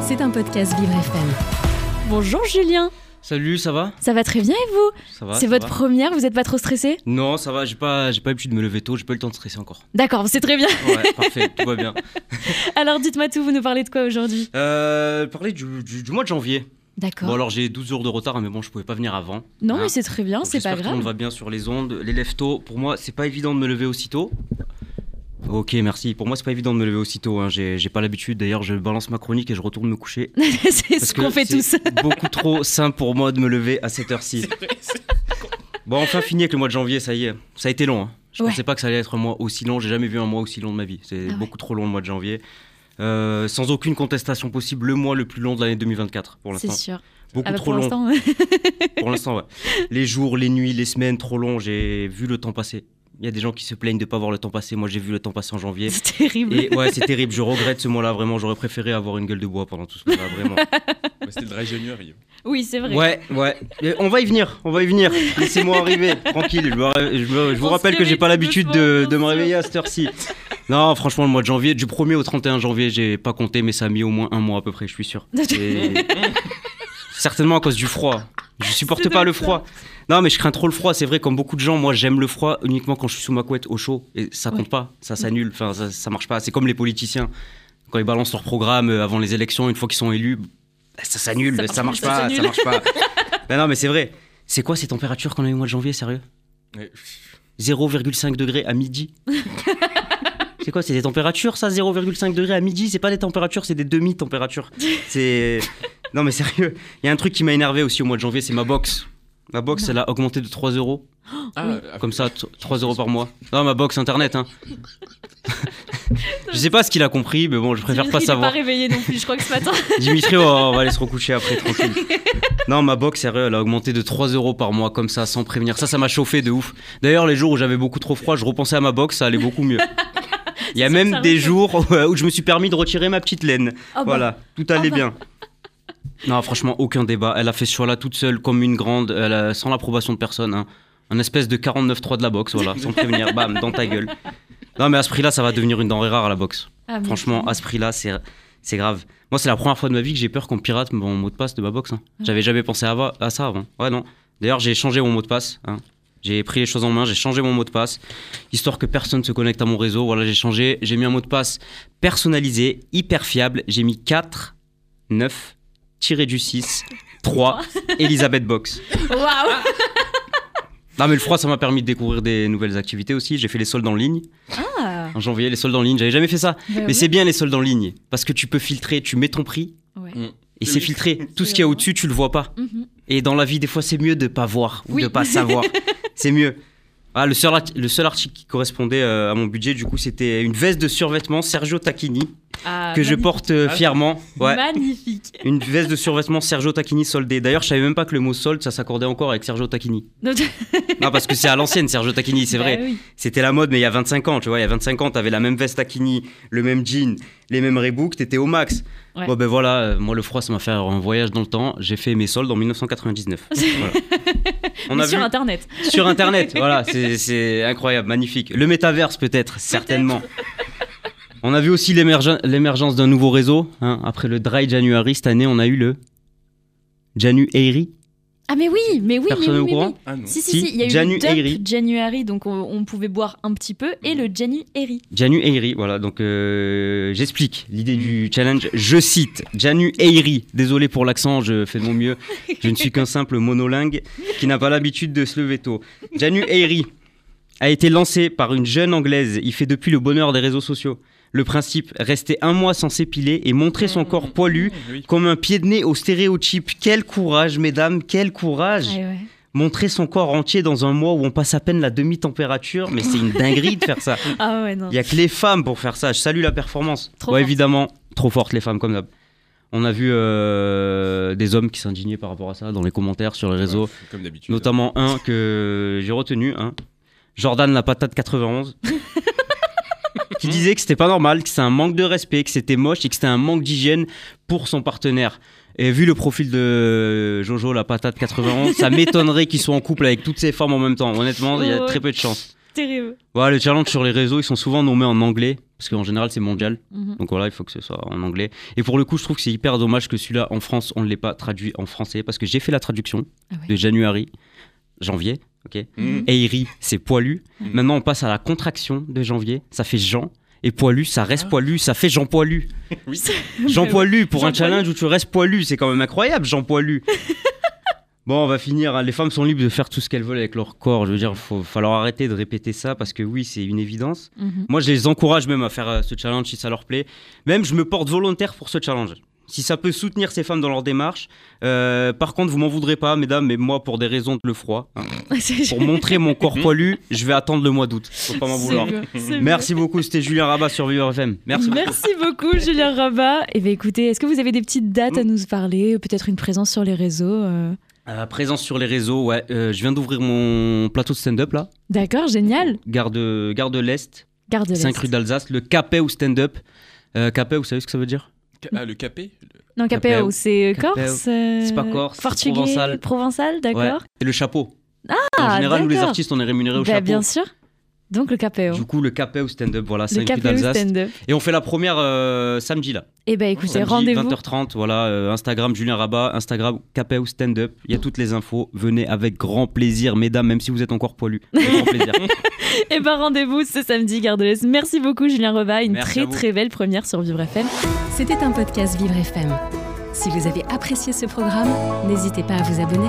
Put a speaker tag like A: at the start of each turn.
A: C'est un podcast Vivre FM. Bonjour Julien,
B: Salut, ça va?
A: Ça va très bien et vous?
B: Ça va
A: C'est votre
B: va
A: première, vous n'êtes pas trop stressé
B: Non, ça va, j'ai pas, j'ai pas l'habitude de me lever tôt, j'ai pas eu le temps de stresser encore.
A: D'accord, c'est très bien.
B: Ouais, parfait, tout va bien.
A: Alors dites-moi tout, vous nous parlez de quoi aujourd'hui?
B: Euh, parler du, du- du mois de janvier.
A: D'accord.
B: Bon, alors j'ai 12 jours de retard, mais bon, je pouvais pas venir avant.
A: non
B: hein.
A: mais c'est très bien, c'est pas
B: j'espère que Tout le monde
A: grave.
B: va bien sur les ondes. Les lève tôt, pour moi, c'est pas évident de me lever aussitôt. Ok, merci. Pour moi, c'est pas évident de me lever aussitôt. Hein. J'ai pas l'habitude. D'ailleurs, je balance ma chronique et je retourne me coucher.
A: c'est ce qu'on fait tous.
B: c'est beaucoup trop simple pour moi de me lever à cette heure-ci. Bon, enfin fini avec le mois de janvier, ça y est. Ça a été long. hein. Je
A: Ouais.
B: pensais pas que ça allait être un mois aussi long. J'ai jamais vu un mois aussi long de ma vie. C'est
A: Ah ouais.
B: beaucoup trop long le mois de janvier. Euh, sans aucune contestation possible, le mois le plus long de l'année 2024 pour
A: C'est
B: l'instant.
A: sûr.
B: Beaucoup
A: Ah bah,
B: trop
A: pour
B: long. Pour l'instant, ouais. Les jours, les nuits, les semaines trop longs, j'ai vu le temps passer. Il y a des gens qui se plaignent de pas voir le temps passer. Moi, j'ai vu le temps passer en janvier.
A: c'est terrible.
B: Et ouais, c'est terrible. Je regrette ce mois-là, vraiment. J'aurais préféré avoir une gueule de bois pendant tout ce mois-là, vraiment.
C: Bah, C'était le dry January.
A: Oui, c'est vrai.
B: Ouais, ouais. Et on va y venir, on va y venir. Laissez-moi arriver, tranquille. Je, me- je me- je vous rappelle que j'ai pas l'habitude de, de me réveiller à cette heure-ci. Non, franchement, le mois de janvier, du 1er au 31 janvier, j'ai pas compté, mais ça a mis au moins un mois à peu près, je suis sûr. Et- Certainement à cause du froid. Je supporte pas le froid. Non, mais je crains trop le froid. C'est vrai, comme beaucoup de gens, moi, j'aime le froid uniquement quand je suis sous ma couette au chaud. Et ça compte
A: Ouais.
B: pas, ça s'annule. Enfin, ça, ça marche pas. C'est comme les politiciens. Quand ils balancent leur programme euh, avant les élections, une fois qu'ils sont élus, bah, ça s'annule,
A: Ça
B: ça,
A: marche pas, ça
B: marche pas. Ben non, mais c'est vrai. C'est quoi ces températures qu'on a eu au mois de janvier, sérieux?
C: Ouais.
B: 0,5 degrés à midi. c'est quoi C'est des températures, ça? 0,5 degrés à midi C'est pas des températures, c'est des demi-températures. C'est. Non, mais sérieux. Il y a un truc qui m'a énervé aussi au mois de janvier, c'est ma box. Ma box,
A: Non.
B: elle a augmenté de 3 euros.
C: Ah,
A: Oui.
C: ah,
B: Comme ça, t- 3 euros par mois. Non, ma box internet, hein. je sais pas ce qu'il a compris, mais bon, je préfère
A: Dimitri,
B: pas
A: il est
B: savoir.
A: pas réveillé non plus, je crois que ce matin.
B: Dimitri, oh, on va aller se recoucher après, tranquille. Non, ma box, sérieux, elle a augmenté de 3 euros par mois, comme ça, sans prévenir. Ça, ça m'a chauffé de ouf. D'ailleurs, les jours où j'avais beaucoup trop froid, je repensais à ma box, ça allait beaucoup mieux. Il y a même des jours où je me suis permis de retirer ma petite laine.
A: Ah bah,
B: Voilà, tout allait
A: bah.
B: bien. Non, franchement, aucun débat. Elle a fait ce choix-là toute seule, comme une grande, elle a- sans l'approbation de personne. hein. Un espèce de 49.3 de la box, voilà, sans prévenir, bam, dans ta gueule. Non, mais à ce prix-là, ça va devenir une denrée rare à la box.
A: ah,
B: Franchement, à ce prix-là, c'est c'est grave. Moi, c'est la première fois de ma vie que j'ai peur qu'on pirate mon mot de passe de ma box. hein.
A: Ah.
B: J'avais jamais pensé à, ça avant. Ouais, non. D'ailleurs, j'ai changé mon mot de passe. hein. J'ai pris les choses en main, j'ai changé mon mot de passe, histoire que personne se connecte à mon réseau. Voilà, j'ai changé. J'ai mis un mot de passe personnalisé, hyper fiable. J'ai mis 4, 9, tiré du 6, 3, Elisabeth Box.
A: Waouh
B: Non, mais le froid, ça m'a permis de découvrir des nouvelles activités aussi. J'ai fait les soldes en ligne
A: Ah
B: en janvier, les soldes en ligne. J'avais jamais fait ça.
A: bah
B: Mais
A: oui.
B: c'est bien les soldes en ligne parce que tu peux filtrer, tu mets ton prix
A: Ouais.
B: et c'est filtré. Tout ce qu'il y a au-dessus, tu le vois pas.
A: Mhm.
B: Et dans la vie, des fois, c'est mieux de pas voir ou
A: Oui.
B: de pas savoir. c'est mieux. Ah, le, seul, le seul article qui correspondait euh, à mon budget, du coup, c'était une veste de survêtement Sergio Tacchini
A: Ah,
B: que je porte euh, fièrement. Ouais.
A: Magnifique.
B: Une veste de survêtement Sergio Tacchini soldée. D'ailleurs, je savais même pas que le mot solde, ça s'accordait encore avec Sergio Tacchini.
A: Non,
B: parce que c'est à l'ancienne, Sergio Tacchini, c'est
A: bah
B: vrai.
A: oui.
B: C'était la mode, mais il y a 25 ans, tu vois. Il y a 25 ans, t'avais la même veste Tacchini, le même jean, les mêmes Reebok, t'étais au max.
A: Ouais.
B: Bon, ben voilà, euh, moi, le froid, ça m'a fait un voyage dans le temps. J'ai fait mes soldes en 1999. Voilà. On
A: Mais
B: a
A: sur
B: vu
A: internet.
B: sur Internet, voilà, c'est- c'est incroyable, magnifique. Le métaverse, peut-être, certainement. On a vu aussi l'émergen- l'émergence d'un nouveau réseau. hein. Après le Dry January, cette année, on a eu le Janu Airy.
A: Ah mais oui, mais oui, mais
B: Personne
A: oui,
B: est au
A: mais
B: courant
A: oui.
C: Ah non.
A: Si, si,
B: Si,
A: si, il y a eu
B: Janu
A: le Dump
B: Airy.
A: January, donc on, on pouvait boire un petit peu, et le January.
B: Janu Airy, voilà, donc euh, j'explique l'idée du challenge. Je cite Janu Airy, désolé pour l'accent, je fais de mon mieux. Je ne suis qu'un simple monolingue qui n'a pas l'habitude de se lever tôt. Janu Airy a été lancé par une jeune anglaise. Il fait depuis le bonheur des réseaux sociaux. Le principe, rester un mois sans s'épiler et montrer son corps poilu
C: Oui.
B: comme un pied de nez au stéréotype. Quel courage, mesdames, quel courage
A: Ouais, ouais.
B: Montrer son corps entier dans un mois où on passe à peine la demi-température, mais c'est une dinguerie de faire ça.
A: Ah ouais, non.
B: Il y a que les femmes pour faire ça. Je salue la performance.
A: Trop
B: Ouais,
A: forte.
B: évidemment, trop fortes les femmes comme d'hab. On a vu euh, des hommes qui s'indignaient par rapport à ça dans les commentaires sur les réseaux,
C: Ouais, Comme d'habitude.
B: notamment un que j'ai retenu, hein. Jordan la patate 91, qui disait que c'était pas normal, que c'était un manque de respect, que c'était moche et que c'était un manque d'hygiène pour son partenaire. Et vu le profil de Jojo la patate 91, ça m'étonnerait qu'il soit en couple avec toutes ces femmes en même temps. Honnêtement, il y a très peu de chance.
A: terrible.
B: Ouais, les challenges sur les réseaux, ils sont souvent nommés en anglais, parce qu'en général, c'est mondial.
A: Mhm.
B: Donc voilà, il faut que ce soit en anglais. Et pour le coup, je trouve que c'est hyper dommage que celui-là, en France, on ne l'ait pas traduit en français, parce que j'ai fait la traduction
A: Ah ouais.
B: de January, janvier, ok
C: Mmh.
B: C'est poilu.
A: Mhm.
B: Maintenant, on passe à la contraction de janvier, ça fait Jean. Et poilu, ça reste
C: Ah.
B: poilu, ça fait Jean Poilu.
C: Oui.
B: Jean Poilu, pour
A: Jean
B: un challenge où tu restes poilu, c'est quand même incroyable, Jean Poilu. Bon, on va finir. hein. Les femmes sont libres de faire tout ce qu'elles veulent avec leur corps. Je veux dire, il faut falloir arrêter de répéter ça parce que oui, c'est une évidence.
A: Mhm.
B: Moi, je les encourage même à faire euh, ce challenge si ça leur plaît. Même, je me porte volontaire pour ce challenge. Si ça peut soutenir ces femmes dans leur démarche. Euh, par contre, vous m'en voudrez pas, mesdames, mais moi, pour des raisons de le froid, hein, pour montrer mon corps poilu, je vais attendre le mois d'août. Faut pas m'en vouloir.
A: bien, c'est bien.
B: Merci beaucoup, c'était Julien Rabat sur Vivre FM. Merci. beaucoup.
A: Merci beaucoup, Julien Rabat. Et bien, écoutez, est-ce que vous avez des petites dates
B: Mm.
A: à nous parler Peut-être une présence sur les réseaux euh
B: Euh, présence sur les réseaux, ouais. euh, je viens d'ouvrir mon plateau de stand-up là.
A: D'accord, génial.
B: Gare de, Gare de l'Est,
A: Garde
B: 5 rue d'Alsace, le Capet ou stand-up. Euh, Capet, vous savez ce que ça veut dire?
C: Ah, le capé
A: Non, Capéo,
B: Capéo.
A: c'est
B: Capéo.
A: corse euh,
B: C'est pas corse, c'est
A: Portugais,
B: provençal.
A: provençal,
B: Ouais.
A: d'accord.
B: Et le chapeau. en
A: Ah,
B: général, nous les artistes, on est rémunérés au
A: Bah,
B: chapeau.
A: Bien sûr. Donc, le Capéo.
B: Du coup, le ou stand-up, voilà,
A: Le
B: 5 rue
A: Capéo
B: d'Alsace.
A: stand-up.
B: Et on fait la première euh, samedi là.
A: Eh ben écoutez, rendez-vous.
B: 20h30, voilà, euh, Instagram Julien Rabat, Instagram ou stand-up. Il y a toutes les infos. Venez avec grand plaisir, mesdames, même si vous êtes encore poilu. Avec grand plaisir.
A: Eh ben rendez-vous ce samedi, Gare de l'Est. Merci beaucoup, Julien Rabat. Une
B: Merci
A: très très belle première sur Vivre FM.
D: C'était un podcast Vivre FM. Si vous avez apprécié ce programme, n'hésitez pas à vous abonner.